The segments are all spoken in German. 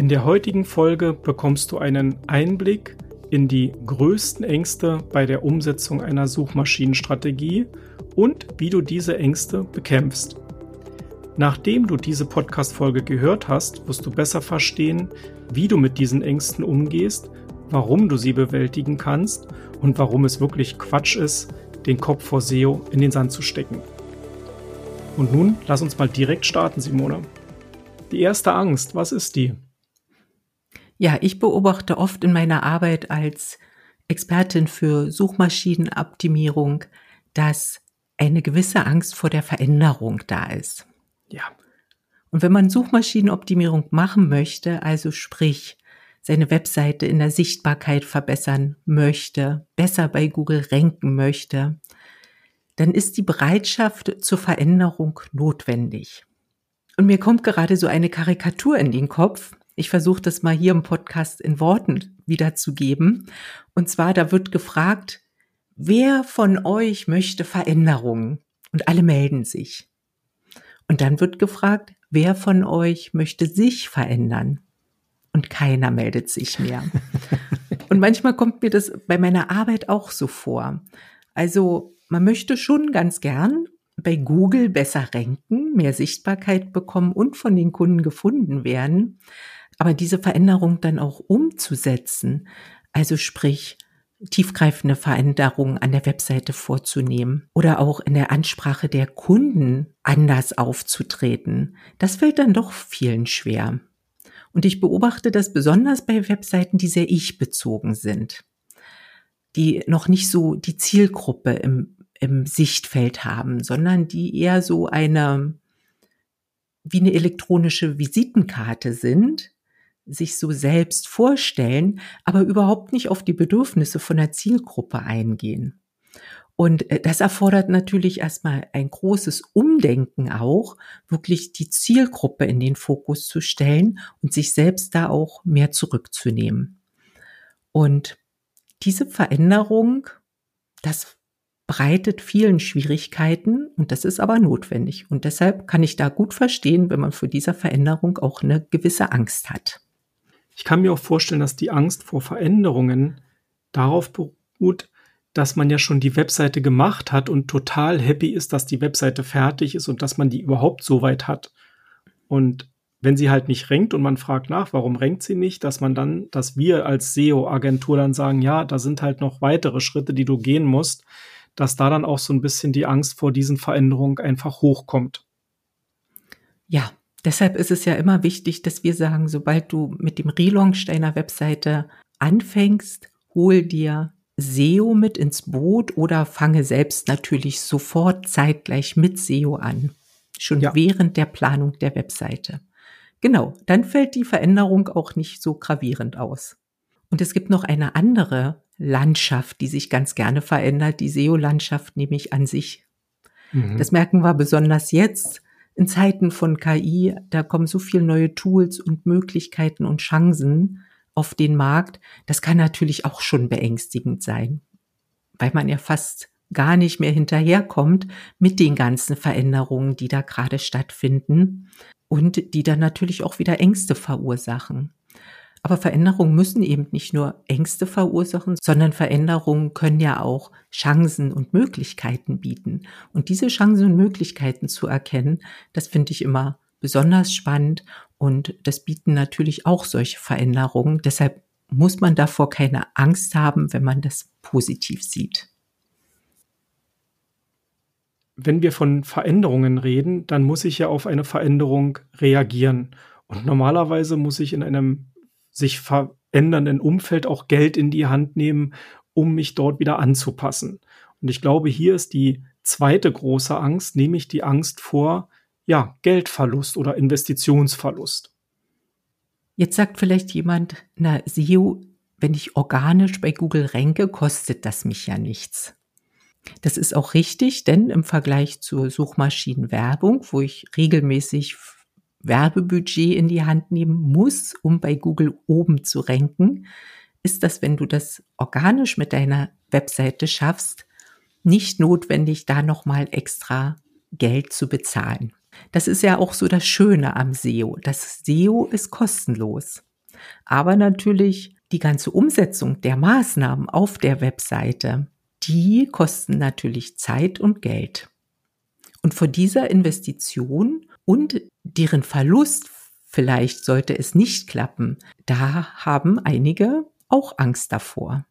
In der heutigen Folge bekommst du einen Einblick in die größten Ängste bei der Umsetzung einer Suchmaschinenstrategie und wie du diese Ängste bekämpfst. Nachdem du diese Podcast-Folge gehört hast, wirst du besser verstehen, wie du mit diesen Ängsten umgehst, warum du sie bewältigen kannst und warum es wirklich Quatsch ist, den Kopf vor SEO in den Sand zu stecken. Und nun lass uns mal direkt starten, Simone. Die erste Angst, was ist die? Ja, ich beobachte oft in meiner Arbeit als Expertin für Suchmaschinenoptimierung, dass eine gewisse Angst vor der Veränderung da ist. Ja. Und wenn man Suchmaschinenoptimierung machen möchte, also sprich seine Webseite in der Sichtbarkeit verbessern möchte, besser bei Google ranken möchte, dann ist die Bereitschaft zur Veränderung notwendig. Und mir kommt gerade so eine Karikatur in den Kopf. Ich versuche das mal hier im Podcast in Worten wiederzugeben. Und zwar, da wird gefragt, wer von euch möchte Veränderungen? Und alle melden sich. Und dann wird gefragt, wer von euch möchte sich verändern? Und keiner meldet sich mehr. Und manchmal kommt mir das bei meiner Arbeit auch so vor. Also man möchte schon ganz gern bei Google besser ranken, mehr Sichtbarkeit bekommen und von den Kunden gefunden werden. Aber diese Veränderung dann auch umzusetzen, also sprich tiefgreifende Veränderungen an der Webseite vorzunehmen oder auch in der Ansprache der Kunden anders aufzutreten, das fällt dann doch vielen schwer. Und ich beobachte das besonders bei Webseiten, die sehr ich-bezogen sind, die noch nicht so die Zielgruppe im im Sichtfeld haben, sondern die eher so eine, wie eine elektronische Visitenkarte sind, sich so selbst vorstellen, aber überhaupt nicht auf die Bedürfnisse von der Zielgruppe eingehen. Und äh, das erfordert natürlich erstmal ein großes Umdenken auch, wirklich die Zielgruppe in den Fokus zu stellen und sich selbst da auch mehr zurückzunehmen. Und diese Veränderung, das bereitet vielen Schwierigkeiten und das ist aber notwendig. Und deshalb kann ich da gut verstehen, wenn man vor dieser Veränderung auch eine gewisse Angst hat. Ich kann mir auch vorstellen, dass die Angst vor Veränderungen darauf beruht, dass man ja schon die Webseite gemacht hat und total happy ist, dass die Webseite fertig ist und dass man die überhaupt so weit hat. Und wenn sie halt nicht renkt und man fragt nach, warum renkt sie nicht, dass man dann, dass wir als SEO-Agentur dann sagen, ja, da sind halt noch weitere Schritte, die du gehen musst, dass da dann auch so ein bisschen die Angst vor diesen Veränderungen einfach hochkommt. Ja, deshalb ist es ja immer wichtig, dass wir sagen, sobald du mit dem Relaunch deiner Webseite anfängst, hol dir SEO mit ins Boot oder fange selbst natürlich sofort zeitgleich mit SEO an. Schon ja. während der Planung der Webseite. Genau, dann fällt die Veränderung auch nicht so gravierend aus. Und es gibt noch eine andere Landschaft, die sich ganz gerne verändert, die SEO-Landschaft nämlich an sich. Mhm. Das merken wir besonders jetzt in Zeiten von KI. Da kommen so viele neue Tools und Möglichkeiten und Chancen auf den Markt. Das kann natürlich auch schon beängstigend sein, weil man ja fast gar nicht mehr hinterherkommt mit den ganzen Veränderungen, die da gerade stattfinden und die dann natürlich auch wieder Ängste verursachen. Aber Veränderungen müssen eben nicht nur Ängste verursachen, sondern Veränderungen können ja auch Chancen und Möglichkeiten bieten. Und diese Chancen und Möglichkeiten zu erkennen, das finde ich immer besonders spannend und das bieten natürlich auch solche Veränderungen. Deshalb muss man davor keine Angst haben, wenn man das positiv sieht. Wenn wir von Veränderungen reden, dann muss ich ja auf eine Veränderung reagieren. Und normalerweise muss ich in einem sich verändernden Umfeld auch Geld in die Hand nehmen, um mich dort wieder anzupassen. Und ich glaube, hier ist die zweite große Angst, nämlich die Angst vor ja, Geldverlust oder Investitionsverlust. Jetzt sagt vielleicht jemand, na, SEO, wenn ich organisch bei Google ranke, kostet das mich ja nichts. Das ist auch richtig, denn im Vergleich zur Suchmaschinenwerbung, wo ich regelmäßig Werbebudget in die Hand nehmen muss, um bei Google oben zu ranken, ist das, wenn du das organisch mit deiner Webseite schaffst, nicht notwendig, da nochmal extra Geld zu bezahlen. Das ist ja auch so das Schöne am SEO. Das SEO ist kostenlos. Aber natürlich die ganze Umsetzung der Maßnahmen auf der Webseite, die kosten natürlich Zeit und Geld. Und vor dieser Investition und deren Verlust, vielleicht sollte es nicht klappen, da haben einige auch Angst davor.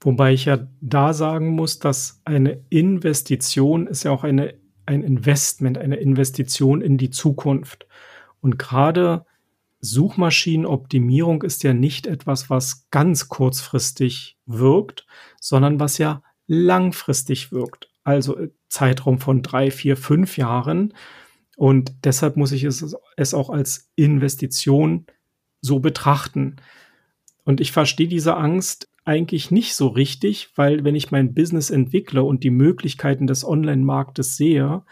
Wobei ich ja da sagen muss, dass eine Investition ist ja auch eine, ein Investment, eine Investition in die Zukunft. Und gerade Suchmaschinenoptimierung ist ja nicht etwas, was ganz kurzfristig wirkt, sondern was ja langfristig wirkt. Also Zeitraum von drei, vier, fünf Jahren. Und deshalb muss ich es, es auch als Investition so betrachten. Und ich verstehe diese Angst eigentlich nicht so richtig, weil wenn ich mein Business entwickle und die Möglichkeiten des Online-Marktes sehe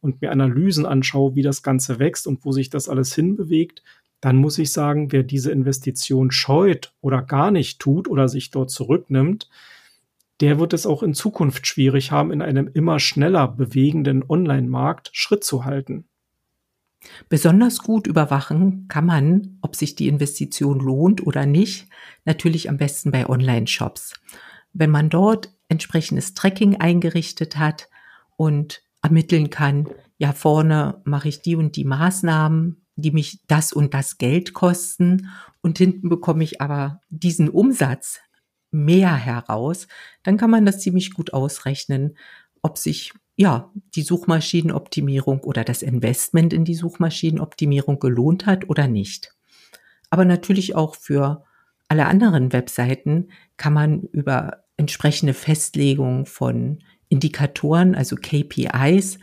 und mir Analysen anschaue, wie das Ganze wächst und wo sich das alles hinbewegt, dann muss ich sagen, wer diese Investition scheut oder gar nicht tut oder sich dort zurücknimmt, der wird es auch in Zukunft schwierig haben, in einem immer schneller bewegenden Online-Markt Schritt zu halten. Besonders gut überwachen kann man, ob sich die Investition lohnt oder nicht, natürlich am besten bei Online-Shops. Wenn man dort entsprechendes Tracking eingerichtet hat und ermitteln kann, ja, vorne mache ich die und die Maßnahmen, die mich das und das Geld kosten und hinten bekomme ich aber diesen Umsatz mehr heraus, dann kann man das ziemlich gut ausrechnen, ob sich ja die Suchmaschinenoptimierung oder das Investment in die Suchmaschinenoptimierung gelohnt hat oder nicht. Aber natürlich auch für alle anderen Webseiten kann man über entsprechende Festlegung von Indikatoren, also KPIs,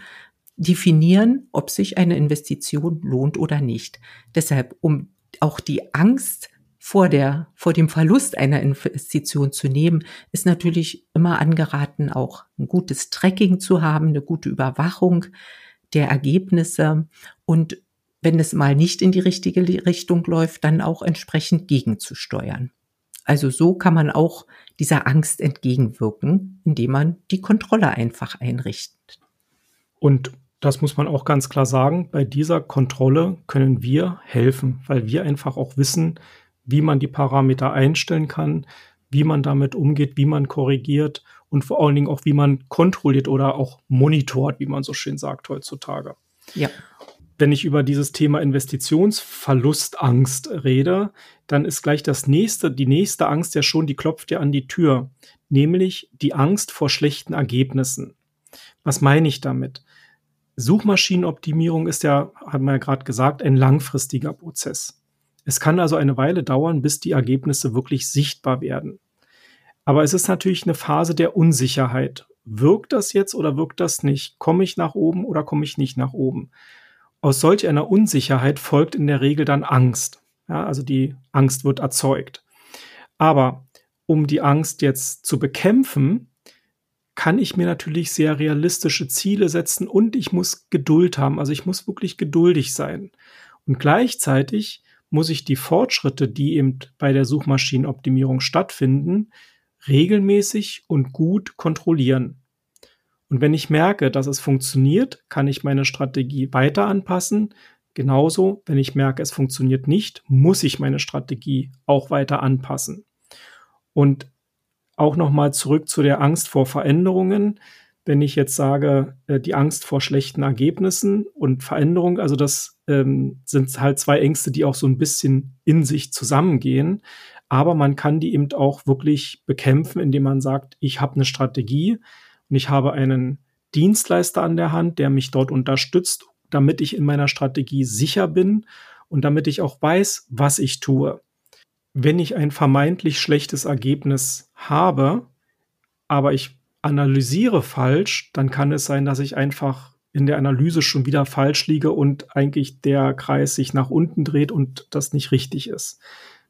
definieren, ob sich eine Investition lohnt oder nicht. Deshalb, um auch die Angst vor der, vor dem Verlust einer Investition zu nehmen, ist natürlich immer angeraten, auch ein gutes Tracking zu haben, eine gute Überwachung der Ergebnisse und wenn es mal nicht in die richtige Richtung läuft, dann auch entsprechend gegenzusteuern. Also so kann man auch dieser Angst entgegenwirken, indem man die Kontrolle einfach einrichtet. Und das muss man auch ganz klar sagen, bei dieser Kontrolle können wir helfen, weil wir einfach auch wissen, wie man die Parameter einstellen kann, wie man damit umgeht, wie man korrigiert und vor allen Dingen auch, wie man kontrolliert oder auch monitort, wie man so schön sagt heutzutage. Ja. Wenn ich über dieses Thema Investitionsverlustangst rede, dann ist gleich das nächste, die nächste Angst ja schon, die klopft ja an die Tür, nämlich die Angst vor schlechten Ergebnissen. Was meine ich damit? Suchmaschinenoptimierung ist ja, hat man ja gerade gesagt, ein langfristiger Prozess. Es kann also eine Weile dauern, bis die Ergebnisse wirklich sichtbar werden. Aber es ist natürlich eine Phase der Unsicherheit. Wirkt das jetzt oder wirkt das nicht? Komme ich nach oben oder komme ich nicht nach oben? Aus solch einer Unsicherheit folgt in der Regel dann Angst. Ja, also die Angst wird erzeugt. Aber um die Angst jetzt zu bekämpfen, kann ich mir natürlich sehr realistische Ziele setzen und ich muss Geduld haben. Also ich muss wirklich geduldig sein. Und gleichzeitig muss ich die Fortschritte, die eben bei der Suchmaschinenoptimierung stattfinden, regelmäßig und gut kontrollieren. Und wenn ich merke, dass es funktioniert, kann ich meine Strategie weiter anpassen. Genauso, wenn ich merke, es funktioniert nicht, muss ich meine Strategie auch weiter anpassen. Und auch nochmal zurück zu der Angst vor Veränderungen. Wenn ich jetzt sage, äh, die Angst vor schlechten Ergebnissen und Veränderung, also das ähm, sind halt zwei Ängste, die auch so ein bisschen in sich zusammengehen. Aber man kann die eben auch wirklich bekämpfen, indem man sagt, ich habe eine Strategie und ich habe einen Dienstleister an der Hand, der mich dort unterstützt, damit ich in meiner Strategie sicher bin und damit ich auch weiß, was ich tue wenn ich ein vermeintlich schlechtes Ergebnis habe, aber ich analysiere falsch, dann kann es sein, dass ich einfach in der Analyse schon wieder falsch liege und eigentlich der Kreis sich nach unten dreht und das nicht richtig ist.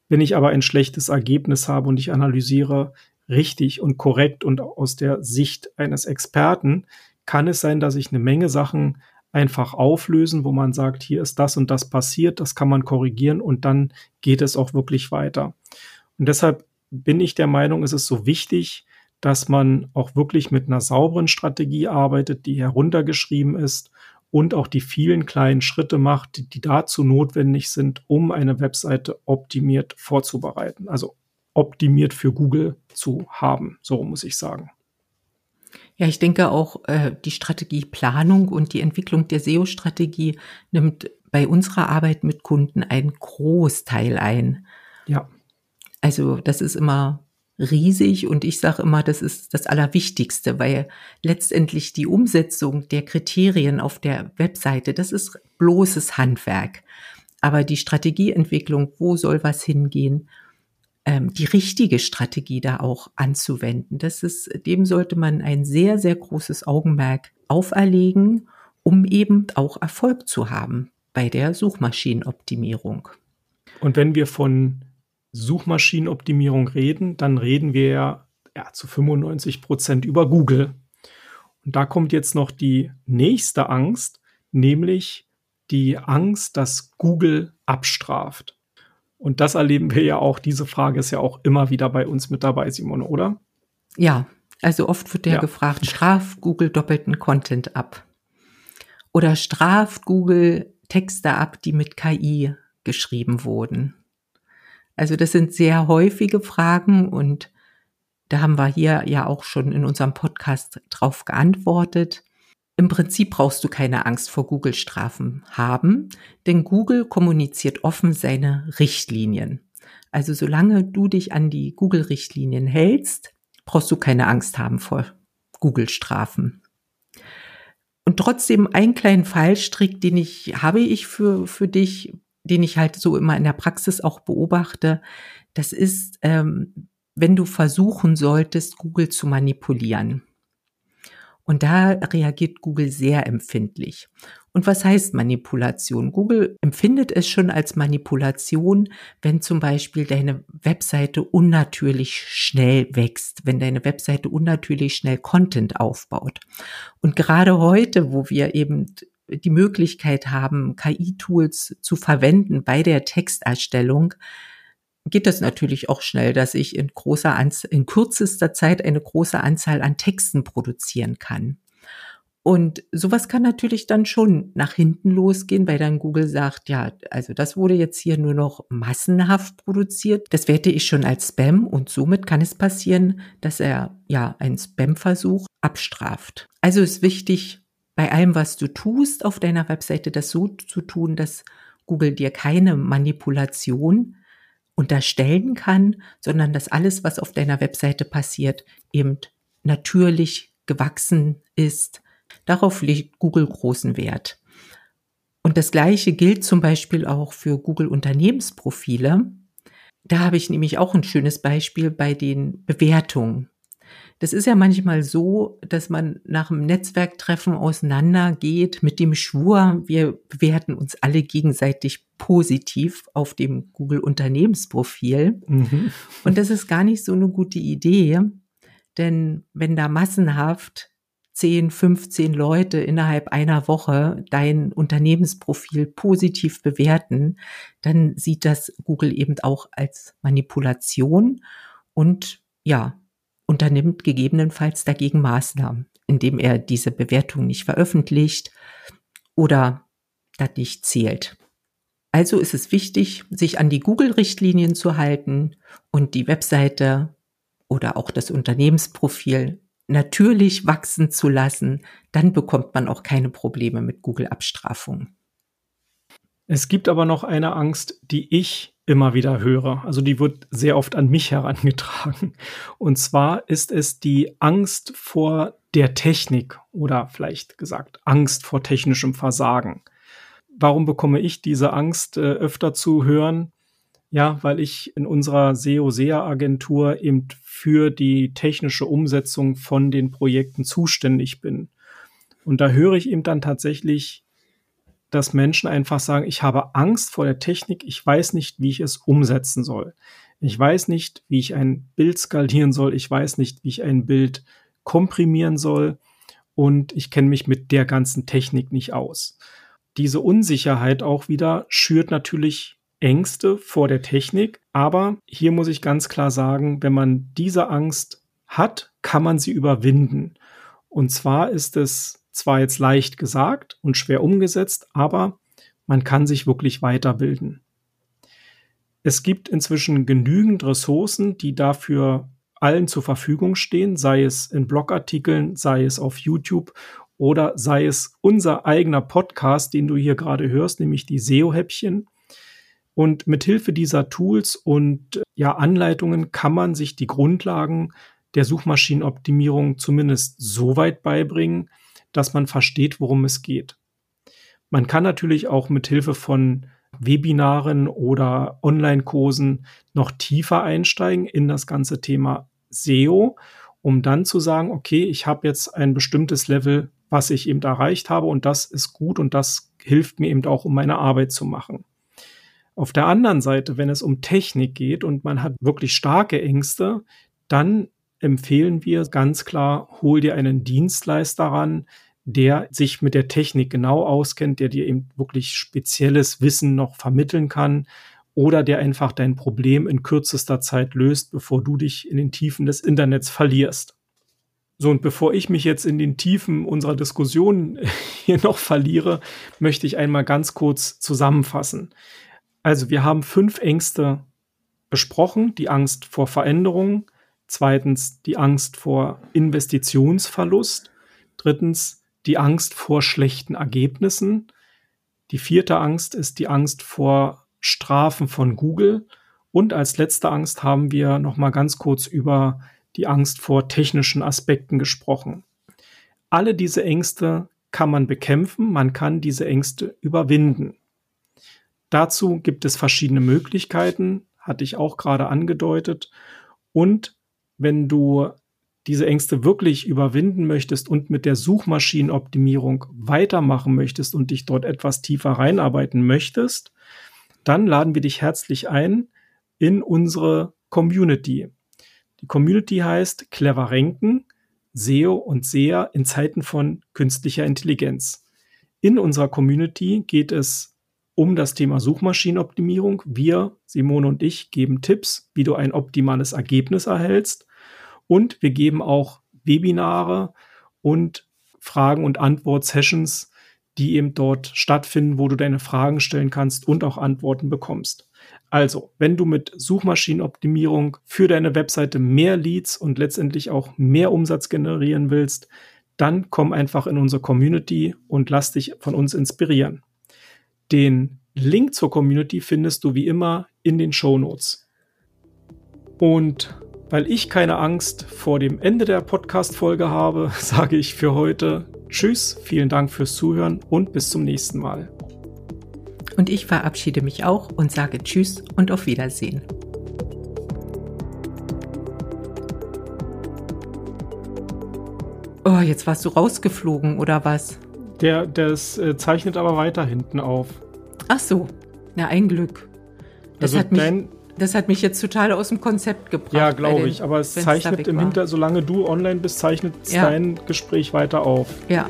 Wenn ich aber ein schlechtes Ergebnis habe und ich analysiere richtig und korrekt und aus der Sicht eines Experten, kann es sein, dass ich eine Menge Sachen einfach auflösen, wo man sagt, hier ist das und das passiert, das kann man korrigieren und dann geht es auch wirklich weiter. Und deshalb bin ich der Meinung, es ist so wichtig, dass man auch wirklich mit einer sauberen Strategie arbeitet, die heruntergeschrieben ist und auch die vielen kleinen Schritte macht, die, die dazu notwendig sind, um eine Webseite optimiert vorzubereiten. Also optimiert für Google zu haben, so muss ich sagen. Ja, ich denke auch, äh, die Strategieplanung und die Entwicklung der SEO-Strategie nimmt bei unserer Arbeit mit Kunden einen Großteil ein. Ja. Also das ist immer riesig und ich sage immer, das ist das Allerwichtigste, weil letztendlich die Umsetzung der Kriterien auf der Webseite, das ist bloßes Handwerk. Aber die Strategieentwicklung, wo soll was hingehen, ähm, die richtige Strategie da auch anzuwenden, das ist, dem sollte man ein sehr, sehr großes Augenmerk auferlegen, um eben auch Erfolg zu haben bei der Suchmaschinenoptimierung. Und wenn wir von Suchmaschinenoptimierung reden, dann reden wir ja, ja zu 95 Prozent über Google. Und da kommt jetzt noch die nächste Angst, nämlich die Angst, dass Google abstraft. Und das erleben wir ja auch. Diese Frage ist ja auch immer wieder bei uns mit dabei, Simone, oder? Ja, also oft wird ja, ja. gefragt, straft Google doppelten Content ab? Oder straft Google Texte ab, die mit KI geschrieben wurden? Also das sind sehr häufige Fragen und da haben wir hier ja auch schon in unserem Podcast drauf geantwortet. Im Prinzip brauchst du keine Angst vor Google-Strafen haben, denn Google kommuniziert offen seine Richtlinien. Also solange du dich an die Google-Richtlinien hältst, brauchst du keine Angst haben vor Google-Strafen. Und trotzdem einen kleinen Fallstrick, den ich habe ich für, für dich, den ich halt so immer in der Praxis auch beobachte, das ist, ähm, wenn du versuchen solltest, Google zu manipulieren. Und da reagiert Google sehr empfindlich. Und was heißt Manipulation? Google empfindet es schon als Manipulation, wenn zum Beispiel deine Webseite unnatürlich schnell wächst, wenn deine Webseite unnatürlich schnell Content aufbaut. Und gerade heute, wo wir eben die Möglichkeit haben, KI-Tools zu verwenden bei der Texterstellung, geht das natürlich auch schnell, dass ich in großer Anzahl, in kürzester Zeit eine große Anzahl an Texten produzieren kann. Und sowas kann natürlich dann schon nach hinten losgehen, weil dann Google sagt, ja, also das wurde jetzt hier nur noch massenhaft produziert. Das werte ich schon als Spam und somit kann es passieren, dass er ja einen Spam-Versuch abstraft. Also ist wichtig, bei allem, was du tust auf deiner Webseite, das so zu tun, dass Google dir keine Manipulation unterstellen kann, sondern dass alles, was auf deiner Webseite passiert, eben natürlich gewachsen ist. Darauf legt Google großen Wert. Und das Gleiche gilt zum Beispiel auch für Google Unternehmensprofile. Da habe ich nämlich auch ein schönes Beispiel bei den Bewertungen. Das ist ja manchmal so, dass man nach einem Netzwerktreffen auseinandergeht mit dem Schwur, wir bewerten uns alle gegenseitig positiv auf dem Google Unternehmensprofil. Mhm. Und das ist gar nicht so eine gute Idee, denn wenn da massenhaft 10, 15 Leute innerhalb einer Woche dein Unternehmensprofil positiv bewerten, dann sieht das Google eben auch als Manipulation und ja, unternimmt gegebenenfalls dagegen Maßnahmen, indem er diese Bewertung nicht veröffentlicht oder das nicht zählt. Also ist es wichtig, sich an die Google-Richtlinien zu halten und die Webseite oder auch das Unternehmensprofil natürlich wachsen zu lassen. Dann bekommt man auch keine Probleme mit Google-Abstrafungen. Es gibt aber noch eine Angst, die ich immer wieder höre. Also die wird sehr oft an mich herangetragen. Und zwar ist es die Angst vor der Technik oder vielleicht gesagt Angst vor technischem Versagen. Warum bekomme ich diese Angst äh, öfter zu hören? Ja, weil ich in unserer SEO-SEA-Agentur eben für die technische Umsetzung von den Projekten zuständig bin. Und da höre ich eben dann tatsächlich dass Menschen einfach sagen, ich habe Angst vor der Technik, ich weiß nicht, wie ich es umsetzen soll. Ich weiß nicht, wie ich ein Bild skalieren soll, ich weiß nicht, wie ich ein Bild komprimieren soll und ich kenne mich mit der ganzen Technik nicht aus. Diese Unsicherheit auch wieder schürt natürlich Ängste vor der Technik, aber hier muss ich ganz klar sagen, wenn man diese Angst hat, kann man sie überwinden. Und zwar ist es zwar jetzt leicht gesagt und schwer umgesetzt, aber man kann sich wirklich weiterbilden. Es gibt inzwischen genügend Ressourcen, die dafür allen zur Verfügung stehen, sei es in Blogartikeln, sei es auf YouTube oder sei es unser eigener Podcast, den du hier gerade hörst, nämlich die SEO-Häppchen. Und mit Hilfe dieser Tools und ja, Anleitungen kann man sich die Grundlagen der Suchmaschinenoptimierung zumindest so weit beibringen, dass man versteht, worum es geht. Man kann natürlich auch mit Hilfe von Webinaren oder Online-Kursen noch tiefer einsteigen in das ganze Thema SEO, um dann zu sagen, okay, ich habe jetzt ein bestimmtes Level, was ich eben erreicht habe und das ist gut und das hilft mir eben auch, um meine Arbeit zu machen. Auf der anderen Seite, wenn es um Technik geht und man hat wirklich starke Ängste, dann empfehlen wir ganz klar, hol dir einen Dienstleister ran, der sich mit der Technik genau auskennt, der dir eben wirklich spezielles Wissen noch vermitteln kann oder der einfach dein Problem in kürzester Zeit löst, bevor du dich in den Tiefen des Internets verlierst. So, und bevor ich mich jetzt in den Tiefen unserer Diskussion hier noch verliere, möchte ich einmal ganz kurz zusammenfassen. Also, wir haben fünf Ängste besprochen. Die Angst vor Veränderung. Zweitens, die Angst vor Investitionsverlust. Drittens, die Angst vor schlechten Ergebnissen. Die vierte Angst ist die Angst vor Strafen von Google. Und als letzte Angst haben wir noch mal ganz kurz über die Angst vor technischen Aspekten gesprochen. Alle diese Ängste kann man bekämpfen, man kann diese Ängste überwinden. Dazu gibt es verschiedene Möglichkeiten, hatte ich auch gerade angedeutet. Und wenn du diese Ängste wirklich überwinden möchtest und mit der Suchmaschinenoptimierung weitermachen möchtest und dich dort etwas tiefer reinarbeiten möchtest, dann laden wir dich herzlich ein in unsere Community. Die Community heißt Clever Renken, SEO und SEA in Zeiten von künstlicher Intelligenz. In unserer Community geht es um das Thema Suchmaschinenoptimierung. Wir, Simone und ich, geben Tipps, wie du ein optimales Ergebnis erhältst. Und wir geben auch Webinare und Fragen- und Antwort-Sessions die eben dort stattfinden, wo du deine Fragen stellen kannst und auch Antworten bekommst. Also, wenn du mit Suchmaschinenoptimierung für deine Webseite mehr Leads und letztendlich auch mehr Umsatz generieren willst, dann komm einfach in unsere Community und lass dich von uns inspirieren. Den Link zur Community findest du wie immer in den Show Notes. Und weil ich keine Angst vor dem Ende der Podcast-Folge habe, sage ich für heute Tschüss, vielen Dank fürs Zuhören und bis zum nächsten Mal. Und ich verabschiede mich auch und sage Tschüss und auf Wiedersehen. Oh, jetzt warst du rausgeflogen oder was? Der, das äh, zeichnet aber weiter hinten auf. Ach so, na ein Glück. Das also hat mich, dein, das hat mich jetzt total aus dem Konzept gebracht. Ja, glaube ich. Aber es zeichnet im Hinter, solange du online bist, zeichnet ja. dein Gespräch weiter auf. Ja.